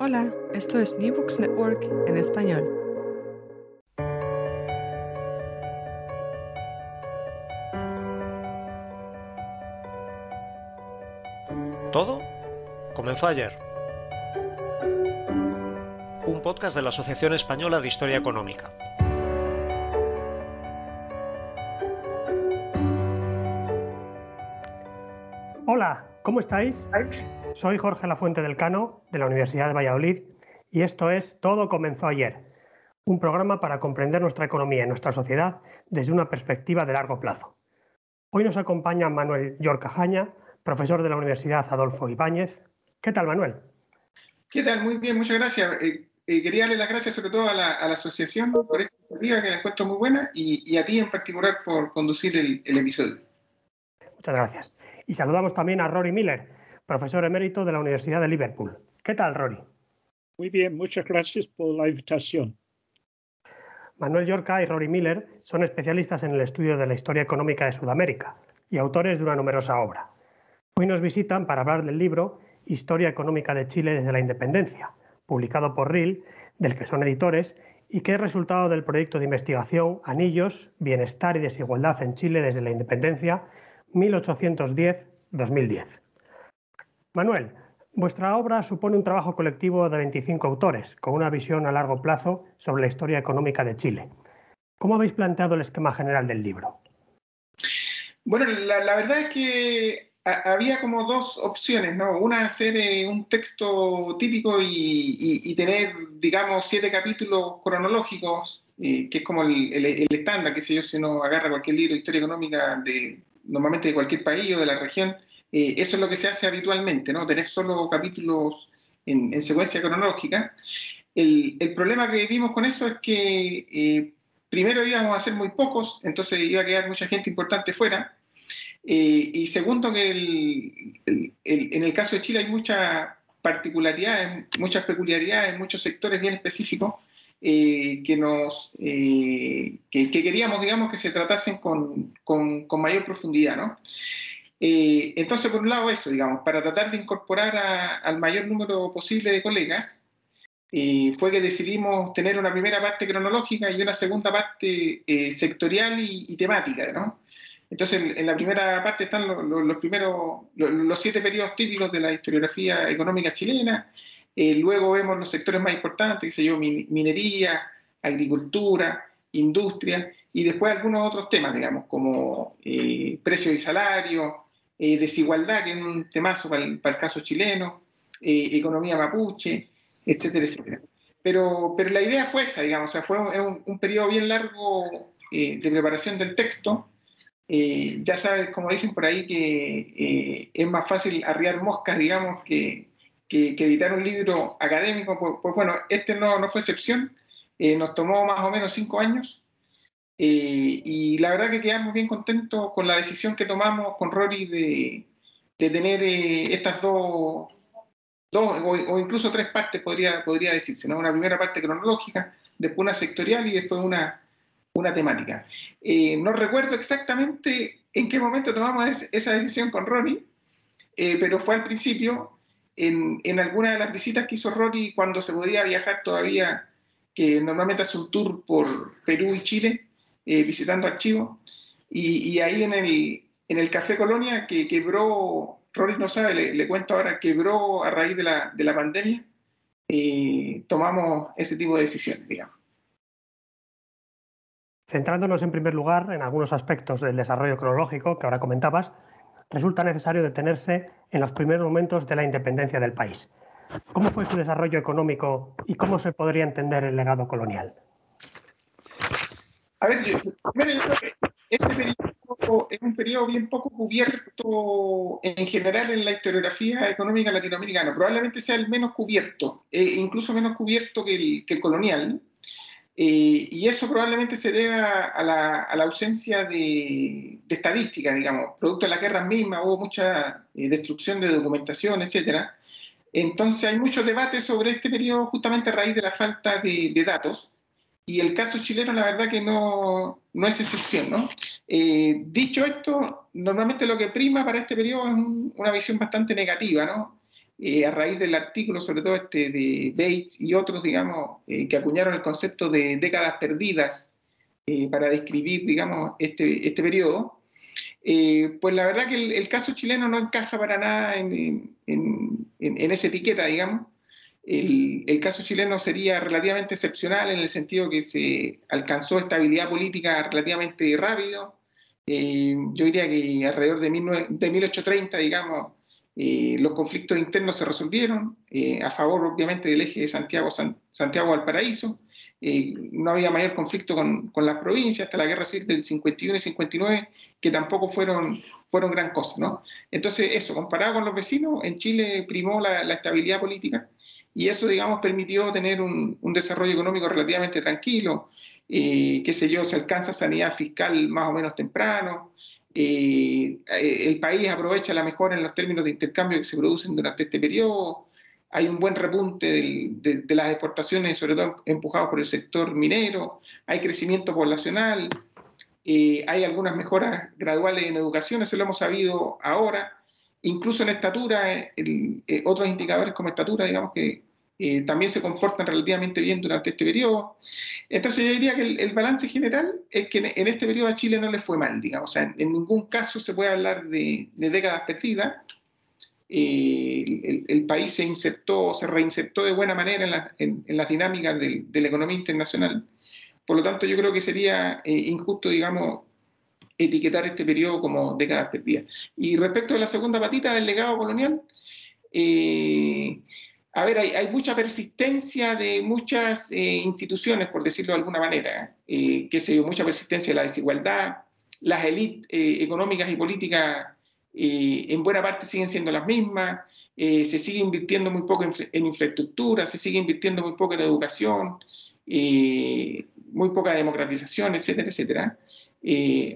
Hola, esto es New Books Network en español. Todo comenzó ayer. Un podcast de la Asociación Española de Historia Económica. Hola, ¿cómo estáis? Soy Jorge Lafuente del Cano, de la Universidad de Valladolid, y esto es Todo comenzó ayer, un programa para comprender nuestra economía y nuestra sociedad desde una perspectiva de largo plazo. Hoy nos acompaña Manuel Yorcajaña, profesor de la Universidad Adolfo Ibáñez. ¿Qué tal, Manuel? ¿Qué tal? Muy bien, muchas gracias. Eh, eh, quería darle las gracias sobre todo a la, asociación por esta iniciativa que la encuentro muy buena y, a ti en particular por conducir el, el episodio. Muchas gracias. Y saludamos también a Rory Miller, profesor emérito de la Universidad de Liverpool. ¿Qué tal, Rory? Muy bien, muchas gracias por la invitación. Manuel Yorca y Rory Miller son especialistas en el estudio de la historia económica de Sudamérica y autores de una numerosa obra. Hoy nos visitan para hablar del libro Historia económica de Chile desde la independencia, publicado por RIL, del que son editores y que es resultado del proyecto de investigación Anillos, Bienestar y Desigualdad en Chile desde la Independencia 1810-2010. Manuel, vuestra obra supone un trabajo colectivo de 25 autores, con una visión a largo plazo sobre la historia económica de Chile. ¿Cómo habéis planteado el esquema general del libro? Bueno, la, verdad es que había como dos opciones, ¿no? Una, hacer eh, un texto típico y, tener, digamos, siete capítulos cronológicos, eh, que es como el, estándar, que sé yo, si uno agarra cualquier libro de historia económica de normalmente de cualquier país o de la región, eh, eso es lo que se hace habitualmente, ¿no? Tener solo capítulos en, secuencia cronológica. El, problema que vimos con eso es que eh, primero íbamos a ser muy pocos, entonces iba a quedar mucha gente importante fuera. Eh, y segundo, que en el caso de Chile hay muchas particularidades, muchas peculiaridades, muchos sectores bien específicos que, nos, que, queríamos, digamos, que se tratasen con, con, con mayor profundidad, ¿no? Eh, entonces, por un lado, eso, digamos, para tratar de incorporar al mayor número posible de colegas, eh, fue que decidimos tener una primera parte cronológica y una segunda parte eh, sectorial y, temática, ¿no? Entonces, en, la primera parte están los, primeros, los, siete periodos típicos de la historiografía económica chilena, luego vemos los sectores más importantes, que se yo, minería, agricultura, industria, y después algunos otros temas, digamos, como precios y salarios, eh, desigualdad, que es un temazo para el, caso chileno, eh, economía mapuche, etcétera, etcétera. Pero, pero la idea fue esa, digamos, o sea, fue un, un periodo bien largo eh, de preparación del texto. ya sabes, como dicen por ahí, que es más fácil arriar moscas, digamos, que, que, editar un libro académico. Pues, pues, bueno, este no, no fue excepción. nos tomó más o menos cinco años eh, y la verdad que quedamos bien contentos con la decisión que tomamos con Rory de, de tener eh, estas dos, dos o, incluso tres partes, podría, podría decirse, una primera parte cronológica, después una sectorial y después una, una temática. Eh, no recuerdo exactamente en qué momento tomamos esa decisión con Rory, pero fue al principio, en, en alguna de las visitas que hizo Rory cuando se podía viajar todavía, que normalmente hace un tour por Perú y Chile, eh, visitando archivos. Y, ahí en el, en el Café Colonia, que quebró, Rory no sabe, le, cuento ahora, quebró a raíz de la, de la pandemia, eh, tomamos ese tipo de decisiones, digamos. Centrándonos en primer lugar en algunos aspectos del desarrollo cronológico que ahora comentabas, resulta necesario detenerse en los primeros momentos de la independencia del país. ¿Cómo fue su desarrollo económico y cómo se podría entender el legado colonial? A ver, yo, creo que este periodo es un periodo bien poco cubierto en general en la historiografía económica latinoamericana. Probablemente sea el menos cubierto, e incluso menos cubierto que el, colonial. Eh, y eso probablemente se deba a la, ausencia de, estadística, digamos, producto de la guerra misma, hubo mucha eh, destrucción de documentación, etc. Entonces hay mucho debate sobre este periodo justamente a raíz de la falta de datos. Y el caso chileno, la verdad que no, no es excepción, ¿no? Eh, dicho esto, normalmente lo que prima para este periodo es una visión bastante negativa, ¿no? a raíz del artículo, sobre todo este de Bates y otros, digamos, que acuñaron el concepto de décadas perdidas para describir, digamos, este, este periodo, pues la verdad que el, caso chileno no encaja para nada en, en, en esa etiqueta, digamos, el, caso chileno sería relativamente excepcional en el sentido que se alcanzó estabilidad política relativamente rápido. Eh, yo diría que alrededor de, 1830, digamos, eh, los conflictos internos se resolvieron eh, a favor, obviamente, del eje de Santiago, Santiago Valparaíso. no había mayor conflicto con, las provincias hasta la guerra civil del 51 y 59, que tampoco fueron, fueron gran cosa. ¿no? Entonces, eso, comparado con los vecinos, en Chile primó la, la estabilidad política y eso, digamos, permitió tener un, desarrollo económico relativamente tranquilo, eh, qué sé yo, se alcanza sanidad fiscal más o menos temprano, eh, eh, el país aprovecha la mejora en los términos de intercambio que se producen durante este periodo, hay un buen repunte de, las exportaciones, sobre todo empujados por el sector minero, hay crecimiento poblacional, hay algunas mejoras graduales en educación, eso lo hemos sabido ahora, incluso en estatura, otros indicadores como estatura, digamos que eh, también se comportan relativamente bien durante este periodo. Entonces yo diría que el, balance general es que en, este periodo a Chile no le fue mal, digamos, o sea, en, ningún caso se puede hablar de, décadas perdidas. Eh, el, país se insertó, se reinsertó de buena manera en, las dinámicas de, la economía internacional. Por lo tanto, yo creo que sería eh, injusto, digamos, etiquetar este periodo como décadas perdidas. Y respecto a la segunda patita del legado colonial, eh, a ver, hay, mucha persistencia de muchas eh, instituciones, por decirlo de alguna manera, eh, que se mucha persistencia de la desigualdad, las élites eh, económicas y políticas en buena parte siguen siendo las mismas, se sigue invirtiendo muy poco en, infraestructura, se sigue invirtiendo muy poco en educación, muy poca democratización, etcétera, etcétera.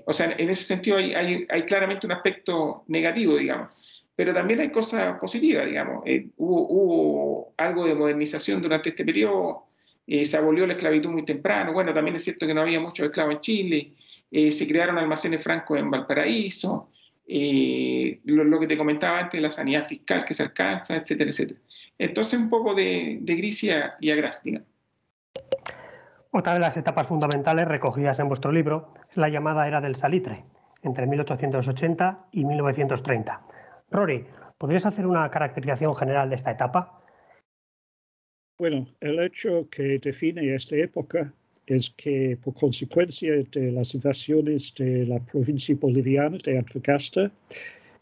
o sea, en ese sentido hay, hay claramente un aspecto negativo, digamos pero también hay cosas positivas, digamos. Eh, hubo, algo de modernización durante este periodo, eh, se abolió la esclavitud muy temprano, bueno, también es cierto que no había muchos esclavos en Chile, eh, se crearon almacenes francos en Valparaíso, lo, que te comentaba antes, la sanidad fiscal que se alcanza, etcétera, etcétera. Entonces, un poco de, de gris y, a. Otra de las etapas fundamentales recogidas en vuestro libro es la llamada era del salitre, entre 1880 y 1930 Rory, ¿podrías hacer una caracterización general de esta etapa? Bueno, el hecho que define esta época es que por consecuencia de las invasiones de la provincia boliviana de Antofagasta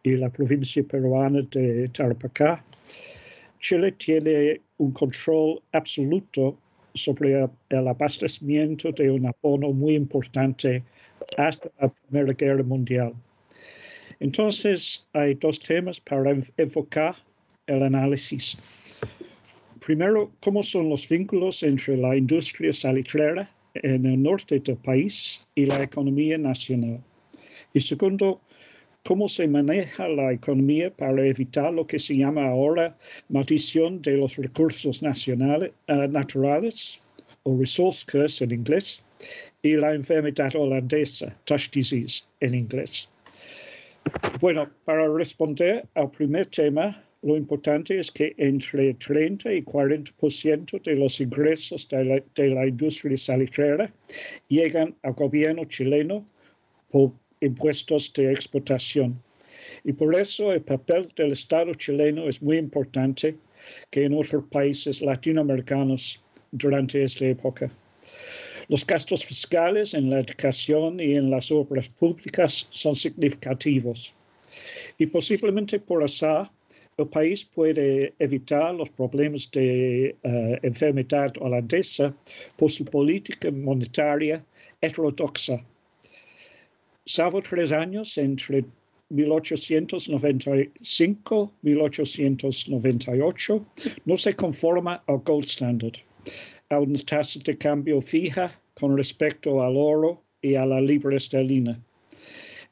y la provincia peruana de Tarapacá, Chile tiene un control absoluto sobre el abastecimiento de un abono muy importante hasta la Primera Guerra Mundial. Entonces, hay dos temas para enfocar el análisis. Primero, cómo son los vínculos entre la industria salitrera en el norte del país y la economía nacional. Y segundo, cómo se maneja la economía para evitar lo que se llama ahora maldición de los recursos uh, naturales, o resource curse en inglés, y la enfermedad holandesa, touch disease en inglés. Bueno, para responder al primer tema, lo importante es que entre 30 y 40% de los ingresos de la, industria salitrera llegan al gobierno chileno por impuestos de exportación. Y por eso el papel del Estado chileno es muy importante que en otros países latinoamericanos durante esta época. Los gastos fiscales en la educación y en las obras públicas son significativos. Y posiblemente por azar, el país puede evitar los problemas de eh, enfermedad holandesa por su política monetaria heterodoxa. Salvo tres años entre 1895 1898, no se conforma al gold standard a una tasa de cambio fija con respecto al oro y a la libra esterlina.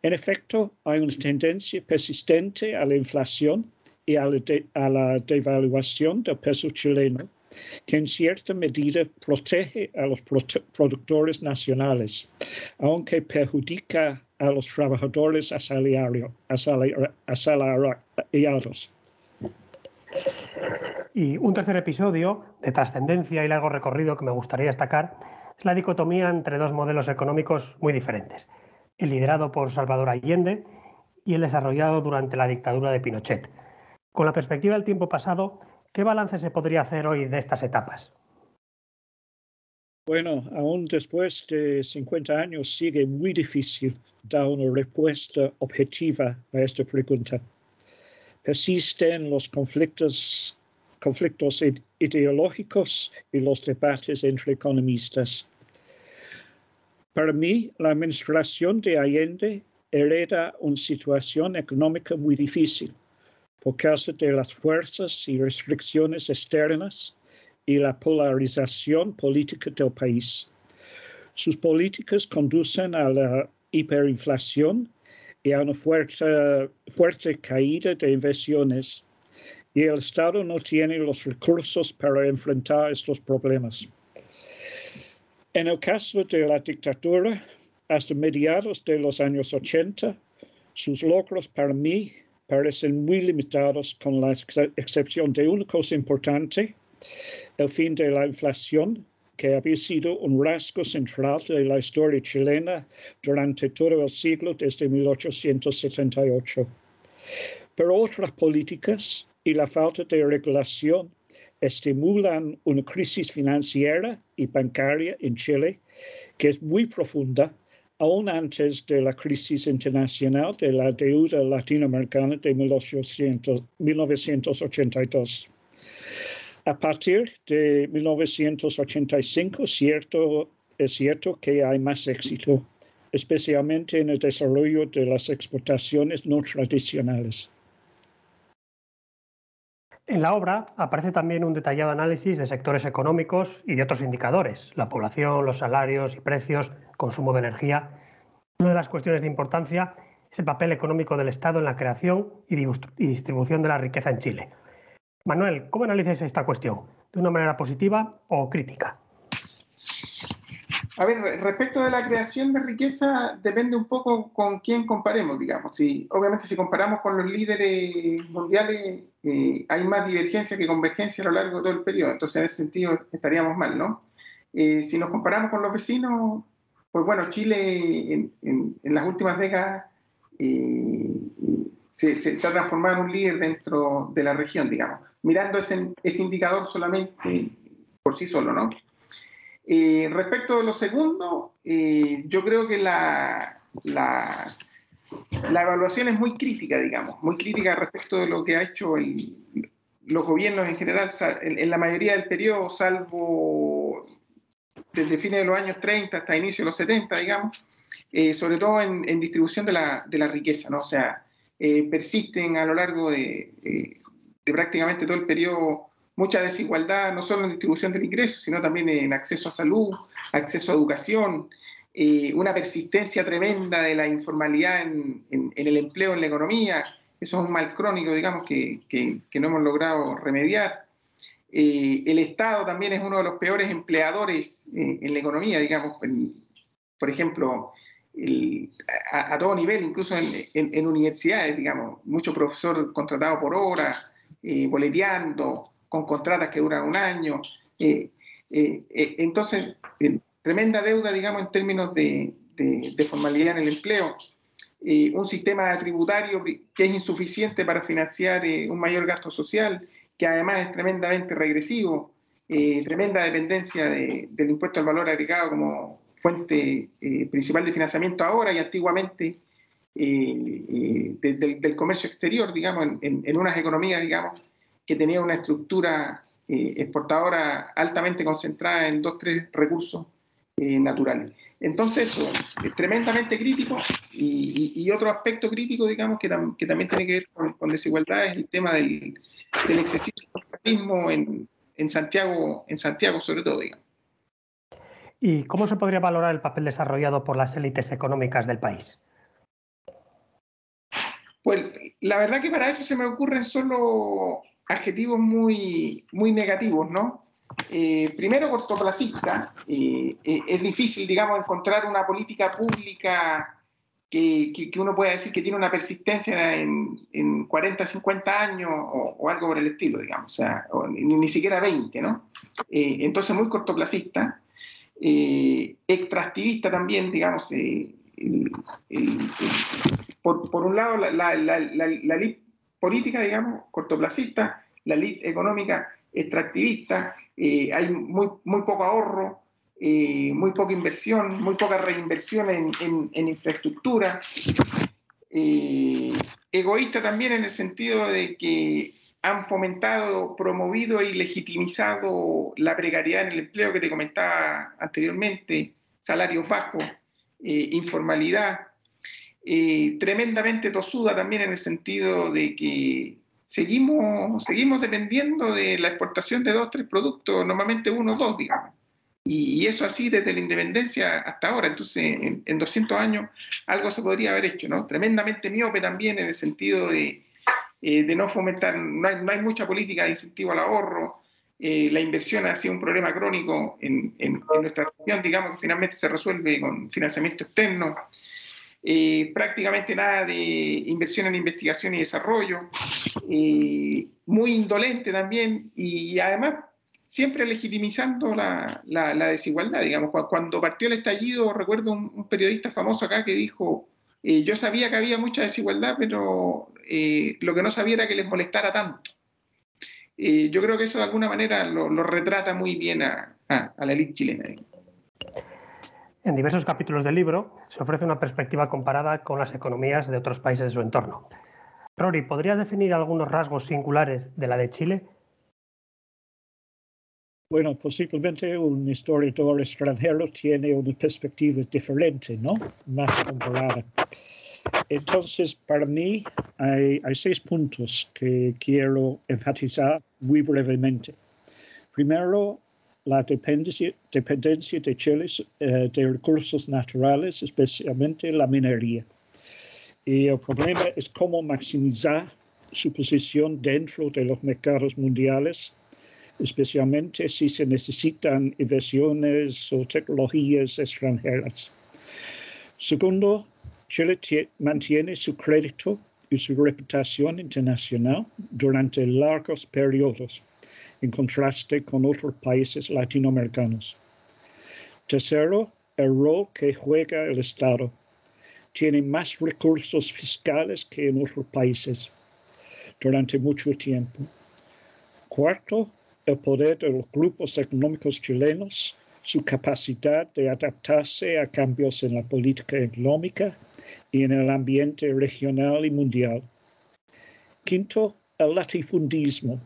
En efecto, hay una tendencia persistente a la inflación y a la, devaluación del peso chileno, que en cierta medida protege a los productores nacionales, aunque perjudica a los trabajadores asalariados. Y un tercer episodio de trascendencia y largo recorrido que me gustaría destacar es la dicotomía entre dos modelos económicos muy diferentes, el liderado por Salvador Allende y el desarrollado durante la dictadura de Pinochet. Con la perspectiva del tiempo pasado, ¿qué balance se podría hacer hoy de estas etapas? Bueno, aún después de 50 años sigue muy difícil dar una respuesta objetiva a esta pregunta. Persisten los conflictos, conflictos ideológicos y los debates entre economistas. Para mí, la administración de Allende hereda una situación económica muy difícil por causa de las fuerzas y restricciones externas y la polarización política del país. Sus políticas conducen a la hiperinflación y a una fuerte, fuerte caída de inversiones, y el Estado no tiene los recursos para enfrentar estos problemas. En el caso de la dictadura, hasta mediados de los años 80, sus logros para mí parecen muy limitados con la excepción de una cosa importante, el fin de la inflación, que había sido un rasgo central de la historia chilena durante todo el siglo desde 1878. Pero otras políticas y la falta de regulación estimulan una crisis financiera y bancaria en Chile que es muy profunda, aún antes de la crisis internacional de la deuda latinoamericana de 1982. A partir de 1985, cierto, es cierto que hay más éxito, especialmente en el desarrollo de las exportaciones no tradicionales. En la obra aparece también un detallado análisis de sectores económicos y de otros indicadores, la población, los salarios y precios, consumo de energía. Una de las cuestiones de importancia es el papel económico del Estado en la creación y distribución de la riqueza en Chile. Manuel, ¿cómo analizas esta cuestión? ¿De una manera positiva o crítica? A ver, respecto de la creación de riqueza, depende un poco con quién comparemos, digamos. Si, obviamente, si comparamos con los líderes mundiales, eh, hay más divergencia que convergencia a lo largo de todo el periodo. Entonces, en ese sentido, estaríamos mal, ¿no? Eh, si nos comparamos con los vecinos, pues bueno, Chile en, las últimas décadas eh, se, se, ha transformado en un líder dentro de la región, digamos mirando ese, ese indicador solamente por sí solo, ¿no? Eh, respecto de lo segundo, eh, yo creo que la, la, la, evaluación es muy crítica, digamos, muy crítica respecto de lo que ha hecho el, los gobiernos en general, en, la mayoría del periodo, salvo desde fines de los años 30 hasta inicio de los 70, digamos, eh, sobre todo en, distribución de la, de la riqueza, ¿no? O sea, persisten a lo largo de de prácticamente todo el periodo mucha desigualdad, no solo en distribución del ingreso, sino también en acceso a salud, acceso a educación, eh, una persistencia tremenda de la informalidad en, el empleo, en la economía. Eso es un mal crónico, digamos, que, no hemos logrado remediar. Eh, el Estado también es uno de los peores empleadores eh, en la economía, digamos, por ejemplo, a, todo nivel, incluso en, universidades, digamos, mucho profesor contratado por hora, eh, boleteando, con contratas que duran un año. Eh, eh, eh, entonces, tremenda deuda, digamos, en términos de, formalidad en el empleo. un sistema tributario que es insuficiente para financiar un mayor gasto social, que además es tremendamente regresivo, tremenda dependencia del impuesto al valor agregado como fuente principal de financiamiento ahora y antiguamente del, comercio exterior, digamos, en, unas economías, digamos, que tenían una estructura eh, exportadora altamente concentrada en dos, tres recursos eh, naturales. Entonces, es tremendamente crítico y, otro aspecto crítico, digamos, que, que, también tiene que ver con, desigualdad es el tema del, del excesivo capitalismo en, en, Santiago, en Santiago sobre todo, digamos. ¿Y cómo se podría valorar el papel desarrollado por las élites económicas del país? Pues la verdad que para eso se me ocurren solo adjetivos muy, muy negativos, ¿no? Eh, primero, cortoplacista. Eh, eh, es difícil, digamos, encontrar una política pública que, que, uno pueda decir que tiene una persistencia en, en 40, 50 años o, algo por el estilo, digamos, o sea, ni, siquiera 20, ¿no? Entonces, muy cortoplacista, extractivista también, digamos, por, por, un lado, la, la, la, la, política, digamos, cortoplacista, la elite económica extractivista, hay muy, muy poco ahorro, eh, muy poca inversión, muy poca reinversión en, en, infraestructura. Eh, egoísta también en el sentido de que han fomentado, promovido y legitimizado la precariedad en el empleo que te comentaba anteriormente, salarios bajos, eh, tremendamente tosuda también en el sentido de que seguimos, seguimos dependiendo de la exportación de dos, tres productos, normalmente uno o dos, digamos. Y, eso así desde la independencia hasta ahora. Entonces, en, 200 años algo se podría haber hecho, ¿no? Tremendamente miope también en el sentido de, eh, de no fomentar, no hay, no hay, mucha política de incentivo al ahorro. Eh, la inversión ha sido un problema crónico en, en, nuestra región, digamos que finalmente se resuelve con financiamiento externo. Eh, prácticamente nada de inversión en investigación y desarrollo, muy indolente también y además siempre legitimizando la, desigualdad. Digamos, cuando partió el estallido, recuerdo un, periodista famoso acá que dijo, eh, yo sabía que había mucha desigualdad, pero eh, lo que no sabía era que les molestara tanto. Eh, yo creo que eso de alguna manera lo, retrata muy bien a, la élite chilena. En diversos capítulos del libro se ofrece una perspectiva comparada con las economías de otros países de su entorno. Rory, ¿podrías definir algunos rasgos singulares de la de Chile bueno, posiblemente un historiador extranjero tiene una perspectiva diferente, ¿no? Más comparada. Entonces, para mí hay, seis puntos que quiero enfatizar muy brevemente. Primero, la dependencia, dependencia de Chile eh, de recursos naturales, especialmente la minería. Y el problema es cómo maximizar su posición dentro de los mercados mundiales especialmente si se necesitan inversiones o tecnologías extranjeras. Segundo, Chile mantiene su crédito y su reputación internacional durante largos periodos, en contraste con otros países latinoamericanos. Tercero, el rol que juega el Estado. Tiene más recursos fiscales que en otros países durante mucho tiempo. Cuarto, el poder de los grupos económicos chilenos, su capacidad de adaptarse a cambios en la política económica y en el ambiente regional y mundial. Quinto, el latifundismo.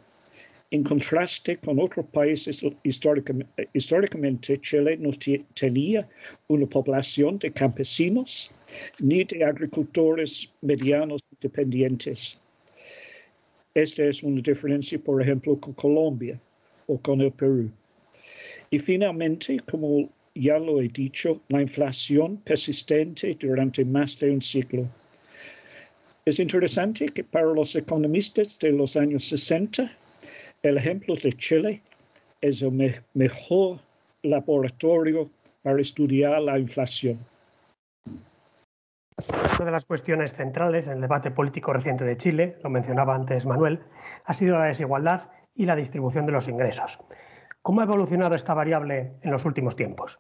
En contraste con otros países, históricamente, Chile no tenía una población de campesinos ni de agricultores medianos independientes. Esta es una diferencia, por ejemplo, con Colombia, o con el Perú. Y finalmente, como ya lo he dicho, la inflación persistente durante más de un siglo. Es interesante que para los economistas de los años 60, el ejemplo de Chile es el mejor laboratorio para estudiar la inflación. Una de las cuestiones centrales en el debate político reciente de Chile, lo mencionaba antes Manuel, ha sido la desigualdad y la distribución de los ingresos. ¿Cómo ha evolucionado esta variable en los últimos tiempos?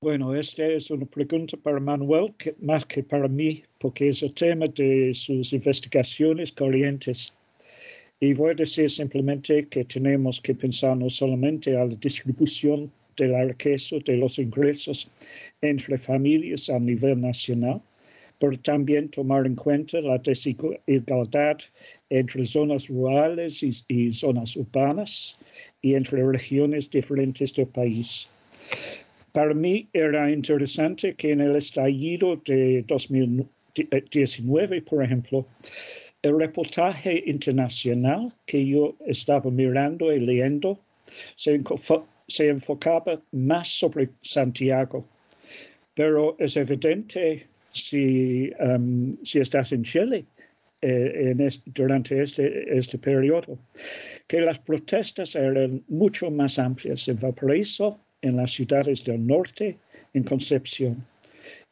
Bueno, esta es una pregunta para Manuel, más que para mí, porque es el tema de sus investigaciones corrientes. Y voy a decir simplemente que tenemos que pensar no solamente a la distribución de la riqueza, de los ingresos entre familias a nivel nacional, pero también tomar en cuenta la desigualdad entre zonas rurales y, zonas urbanas y entre regiones diferentes del país. Para mí era interesante que en el estallido de 2019, por ejemplo, el reportaje internacional que yo estaba mirando y leyendo se, enfocaba más sobre Santiago. Pero es evidente si, um, si estás en Chile eh, en durante este, este periodo, que las protestas eran mucho más amplias en Valparaíso, en las ciudades del norte, en Concepción.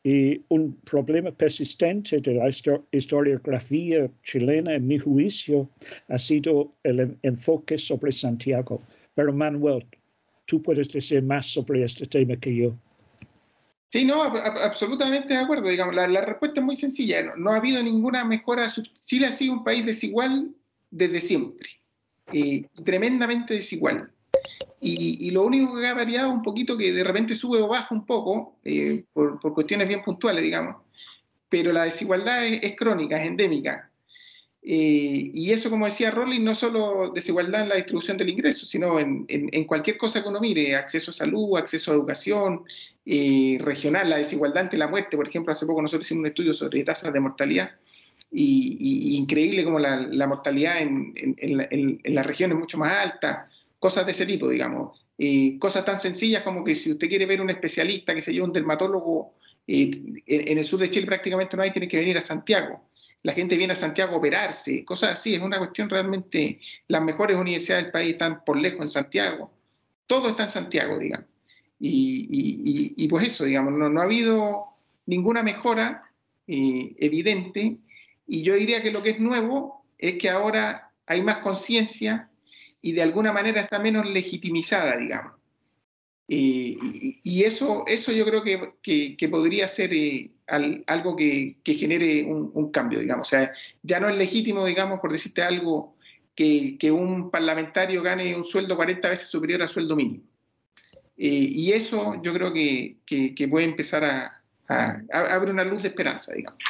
Y un problema persistente de la historiografía chilena, en mi juicio, ha sido el enfoque sobre Santiago. Pero Manuel, tú puedes decir más sobre este tema que yo. Sí, no, absolutamente de acuerdo. Digamos, la, respuesta es muy sencilla. No, ha habido ninguna mejora. Chile ha sido un país desigual desde siempre, eh, tremendamente desigual. Y, lo único que ha variado un poquito, que de repente sube o baja un poco, eh, por, cuestiones bien puntuales, digamos, pero la desigualdad es, crónica, es endémica. Eh, y eso, como decía Rolling, no solo desigualdad en la distribución del ingreso, sino en, cualquier cosa que uno mire, acceso a salud, acceso a educación, eh, regional, la desigualdad ante la muerte. Por ejemplo, hace poco nosotros hicimos un estudio sobre tasas de mortalidad y, increíble como la, mortalidad en, en, la región es mucho más alta cosas de ese tipo, digamos. Eh, cosas tan sencillas como que si usted quiere ver un especialista, que se yo, un dermatólogo, en, el sur de Chile prácticamente no hay, tiene que venir a Santiago. La gente viene a Santiago a operarse, cosas así, es una cuestión realmente, las mejores universidades del país están por lejos en Santiago, todo está en Santiago, digamos. Y, pues eso, digamos, no, no, ha habido ninguna mejora eh, evidente, y yo diría que lo que es nuevo es que ahora hay más conciencia y de alguna manera está menos legitimizada, digamos. y eso, eso yo creo que, que, podría ser eh, algo que, genere un, cambio, digamos. O sea, ya no es legítimo, digamos, por decirte algo, que, un parlamentario gane un sueldo 40 veces superior al sueldo mínimo. Eh, y eso yo creo que, puede empezar a, a, a abrir una luz de esperanza, digamos.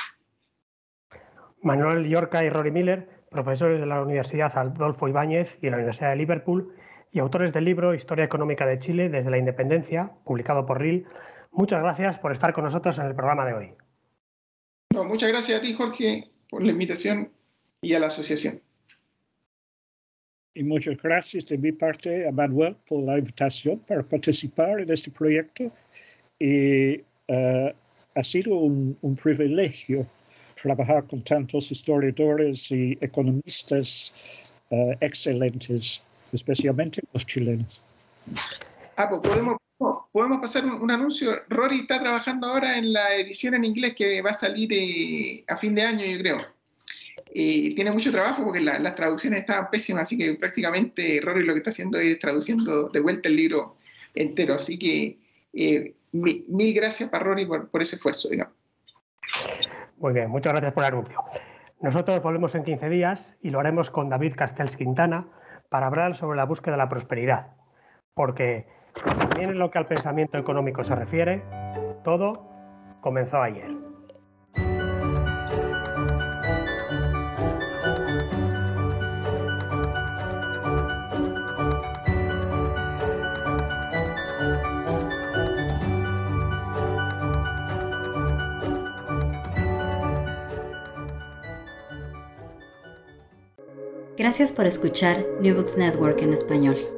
Manuel Yorca y Rory Miller profesores de la Universidad Adolfo Ibáñez y de la Universidad de Liverpool y autores del libro Historia Económica de Chile desde la Independencia, publicado por RIL. Muchas gracias por estar con nosotros en el programa de hoy. muchas gracias a ti, Jorge, por la invitación y a la asociación. Y muchas gracias de mi parte a Manuel por la invitación para participar en este proyecto. Y eh, ha sido un, un privilegio trabajar con tantos historiadores y economistas uh, excelentes, especialmente los chilenos. Ah, pues podemos, podemos pasar un, anuncio. Rory está trabajando ahora en la edición en inglés que va a salir eh, a fin de año, yo creo. Eh, tiene mucho trabajo porque las traducciones estaban pésimas, así que prácticamente Rory lo que está haciendo es traduciendo de vuelta el libro entero. Así que eh, mil, gracias para Rory por, por ese esfuerzo, digamos. Muy bien, muchas gracias por el anuncio. Nosotros volvemos en 15 días y lo haremos con David Castells Quintana para hablar sobre la búsqueda de la prosperidad. Porque también en lo que al pensamiento económico se refiere, todo comenzó ayer. Gracias por escuchar New Books Network en español.